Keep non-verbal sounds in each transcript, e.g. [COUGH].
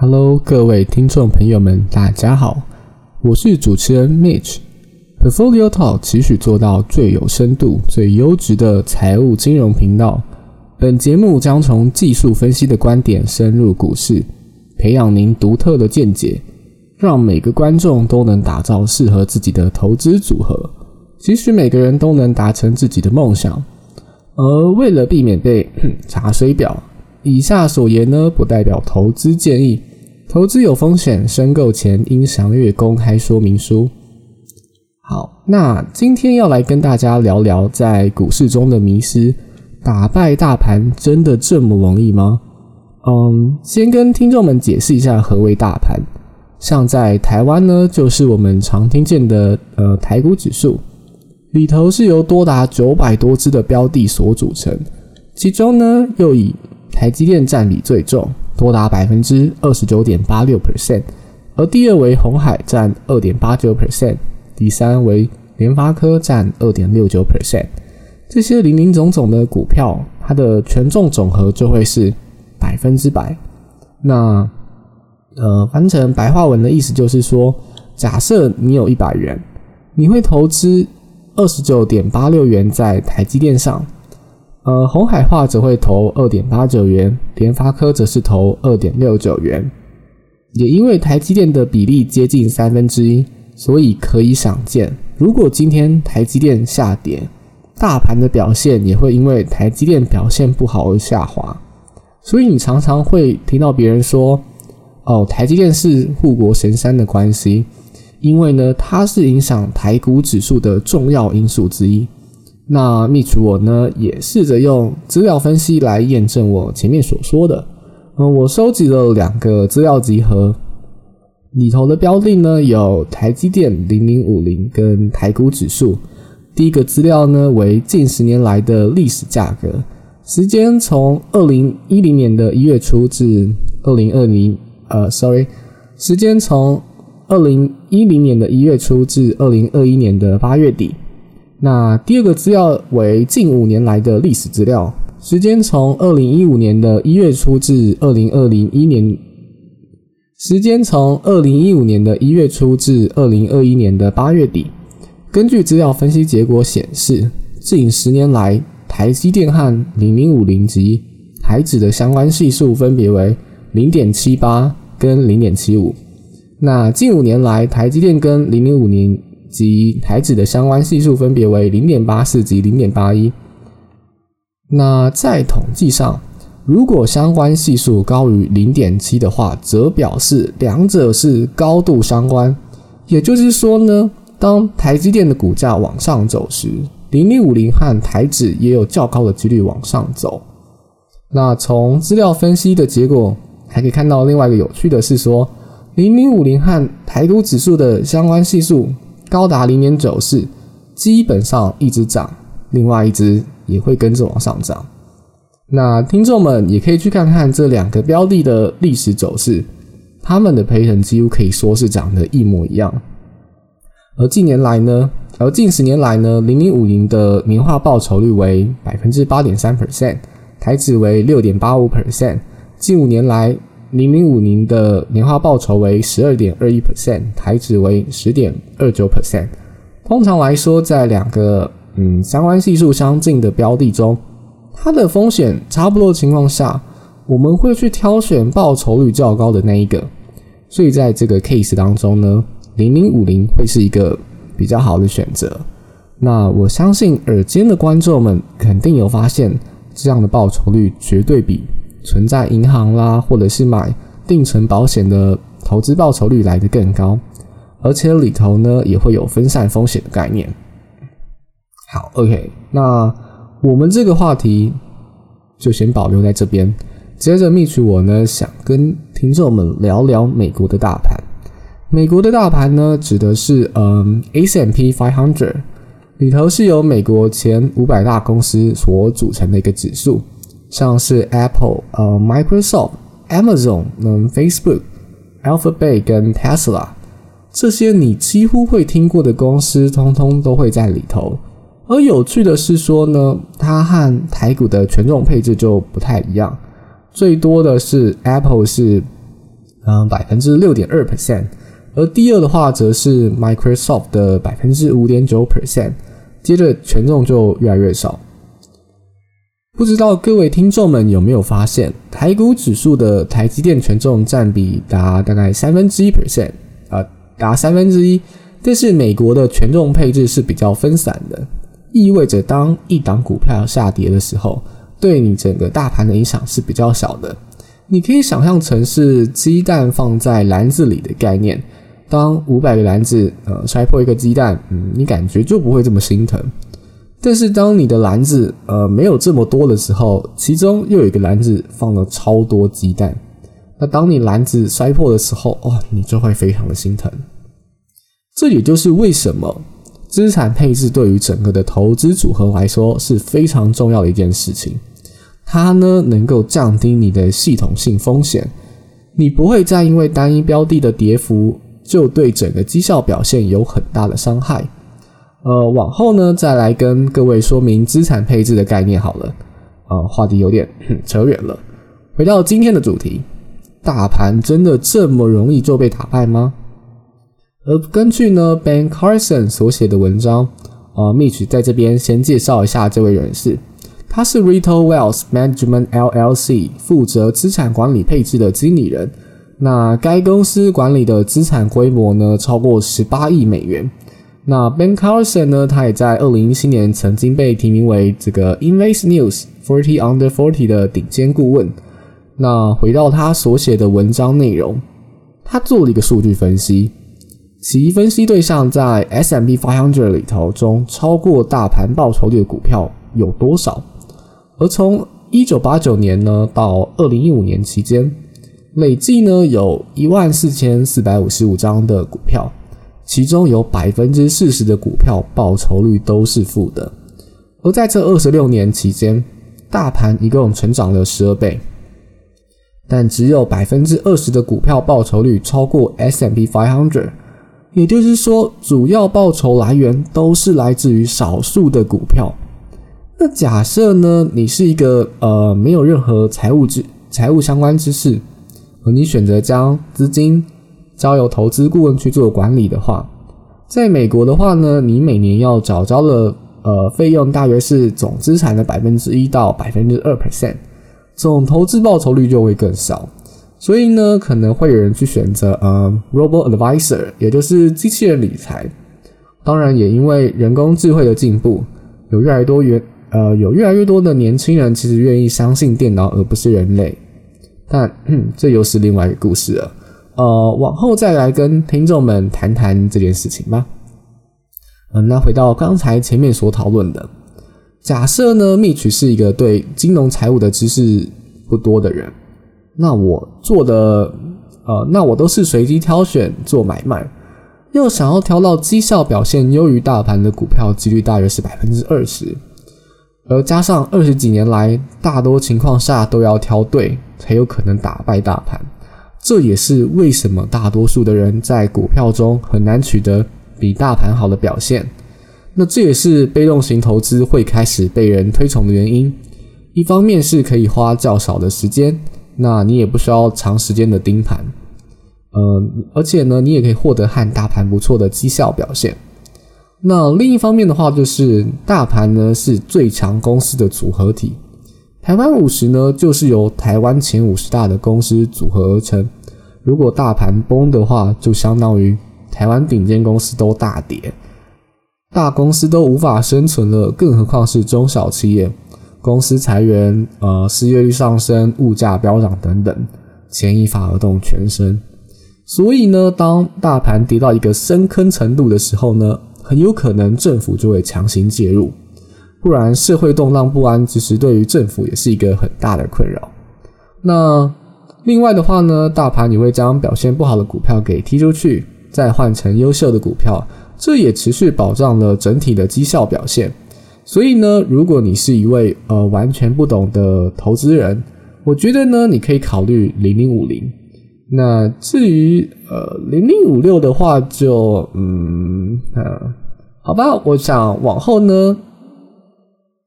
Hello，各位听众朋友们，大家好，我是主持人 Mitch。Portfolio Talk 期许做到最有深度、最优质的财务金融频道。本节目将从技术分析的观点深入股市，培养您独特的见解，让每个观众都能打造适合自己的投资组合。其实每个人都能达成自己的梦想，而为了避免被 [CLEARS THROAT] 查水表，以下所言呢不代表投资建议。投资有风险，申购前应详阅公开说明书。好，那今天要来跟大家聊聊在股市中的迷失，打败大盘真的这么容易吗？嗯，先跟听众们解释一下何为大盘。像在台湾呢，就是我们常听见的呃台股指数，里头是由多达九百多只的标的所组成，其中呢又以台积电占比最重。多达百分之二十九点八六 percent，而第二为红海占二点八九 percent，第三为联发科占二点六九 percent。这些零零总总的股票，它的权重总和就会是百分之百。那呃，翻成白话文的意思就是说，假设你有一百元，你会投资二十九点八六元在台积电上。呃，红海化则会投二点八九元，联发科则是投二点六九元。也因为台积电的比例接近三分之一，所以可以想见，如果今天台积电下跌，大盘的表现也会因为台积电表现不好而下滑。所以你常常会听到别人说：“哦，台积电是护国神山的关系，因为呢，它是影响台股指数的重要因素之一。”那秘厨我呢，也试着用资料分析来验证我前面所说的。呃，我收集了两个资料集合，里头的标的呢有台积电零零五零跟台股指数。第一个资料呢为近十年来的历史价格，时间从二零一零年的一月初至二零二零，呃，sorry，时间从二零一零年的一月初至二零二一年的八月底。那第二个资料为近五年来的历史资料，时间从二零一五年的一月初至二零二零一年，时间从二零一五年的一月初至二零二一年的八月底。根据资料分析结果显示，近十年来台积电和零零五零及台指的相关系数分别为零点七八跟零点七五。那近五年来台积电跟零零五零及台指的相关系数分别为零点八四及零点八一。那在统计上，如果相关系数高于零点七的话，则表示两者是高度相关。也就是说呢，当台积电的股价往上走时，零零五零和台指也有较高的几率往上走。那从资料分析的结果，还可以看到另外一个有趣的是说，零零五零和台股指数的相关系数。高达零点九四，基本上一直涨，另外一只也会跟着往上涨。那听众们也可以去看看这两个标的的历史走势，他们的赔成几乎可以说是长得一模一样。而近年来呢，而近十年来呢，零零五零的年化报酬率为百分之八点三 percent，台指为六点八五 percent。近五年来。零零五零的年化报酬为十二点二一 percent，台指为十点二九 percent。通常来说，在两个嗯相关系数相近的标的中，它的风险差不多情况下，我们会去挑选报酬率较高的那一个。所以在这个 case 当中呢，零零五零会是一个比较好的选择。那我相信耳尖的观众们肯定有发现，这样的报酬率绝对比。存在银行啦，或者是买定存保险的投资报酬率来得更高，而且里头呢也会有分散风险的概念。好，OK，那我们这个话题就先保留在这边。接着，蜜曲我呢想跟听众们聊聊美国的大盘。美国的大盘呢指的是嗯 S&P 500，里头是由美国前五百大公司所组成的一个指数。像是 Apple、呃 Microsoft、Amazon、嗯 Facebook、Alphabet 跟 Tesla 这些你几乎会听过的公司，通通都会在里头。而有趣的是说呢，它和台股的权重配置就不太一样。最多的是 Apple 是嗯，百分之六点二 percent，而第二的话则是 Microsoft 的百分之五点九 percent，接着权重就越来越少。不知道各位听众们有没有发现，台股指数的台积电权重占比达大概三分之一 percent，啊，达三分之一，但是美国的权重配置是比较分散的，意味着当一档股票下跌的时候，对你整个大盘的影响是比较小的。你可以想象成是鸡蛋放在篮子里的概念，当五百个篮子呃摔破一个鸡蛋，嗯，你感觉就不会这么心疼。但是当你的篮子呃没有这么多的时候，其中又有一个篮子放了超多鸡蛋，那当你篮子摔破的时候，哇，你就会非常的心疼。这也就是为什么资产配置对于整个的投资组合来说是非常重要的一件事情。它呢能够降低你的系统性风险，你不会再因为单一标的的跌幅就对整个绩效表现有很大的伤害。呃，往后呢再来跟各位说明资产配置的概念好了。啊，话题有点扯远了，回到今天的主题，大盘真的这么容易就被打败吗？而根据呢 Ben Carson 所写的文章，啊，Mitch 在这边先介绍一下这位人士。他是 Retail Wealth Management LLC 负责资产管理配置的经理人。那该公司管理的资产规模呢，超过十八亿美元。那 Ben Carson 呢，他也在二零一七年曾经被提名为这个 Invest News Forty Under Forty 的顶尖顾问。那回到他所写的文章内容，他做了一个数据分析，其分析对象在 S&P 500里头中超过大盘报酬率的股票有多少？而从一九八九年呢到二零一五年期间，累计呢有一万四千四百五十五张的股票，其中有百分之四十的股票报酬率都是负的。而在这二十六年期间，大盘一共成长了十二倍，但只有百分之二十的股票报酬率超过 S M P five hundred，也就是说，主要报酬来源都是来自于少数的股票。那假设呢，你是一个呃没有任何财务知财务相关知识，而你选择将资金交由投资顾问去做管理的话，在美国的话呢，你每年要缴交的呃费用大约是总资产的百分之一到百分之二 percent，总投资报酬率就会更少。所以呢，可能会有人去选择呃 robo advisor，也就是机器人理财。当然，也因为人工智慧的进步，有越来越多元。呃，有越来越多的年轻人其实愿意相信电脑而不是人类，但这又是另外一个故事了。呃，往后再来跟听众们谈谈这件事情吧。嗯，那回到刚才前面所讨论的，假设呢，蜜曲是一个对金融财务的知识不多的人，那我做的呃，那我都是随机挑选做买卖，又想要挑到绩效表现优于大盘的股票，几率大约是百分之二十。而加上二十几年来，大多情况下都要挑对，才有可能打败大盘。这也是为什么大多数的人在股票中很难取得比大盘好的表现。那这也是被动型投资会开始被人推崇的原因。一方面是可以花较少的时间，那你也不需要长时间的盯盘，呃，而且呢，你也可以获得和大盘不错的绩效表现。那另一方面的话，就是大盘呢是最强公司的组合体，台湾五十呢就是由台湾前五十大的公司组合而成。如果大盘崩的话，就相当于台湾顶尖公司都大跌，大公司都无法生存了，更何况是中小企业，公司裁员，呃，失业率上升，物价飙涨等等，牵一发而动全身。所以呢，当大盘跌到一个深坑程度的时候呢？很有可能政府就会强行介入，不然社会动荡不安，其实对于政府也是一个很大的困扰。那另外的话呢，大盘也会将表现不好的股票给踢出去，再换成优秀的股票，这也持续保障了整体的绩效表现。所以呢，如果你是一位呃完全不懂的投资人，我觉得呢，你可以考虑零零五零。那至于呃零零五六的话，就嗯呃好吧，我想往后呢，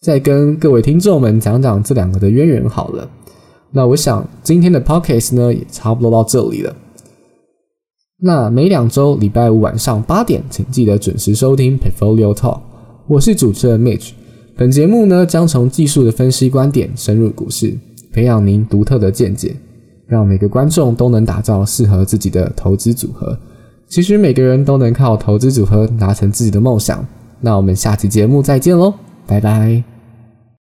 再跟各位听众们讲讲这两个的渊源好了。那我想今天的 podcast 呢也差不多到这里了。那每两周礼拜五晚上八点，请记得准时收听 Portfolio Talk。我是主持人 Mitch。本节目呢将从技术的分析观点深入股市，培养您独特的见解，让每个观众都能打造适合自己的投资组合。其实每个人都能靠投资组合达成自己的梦想。那我们下期节目再见喽，拜拜。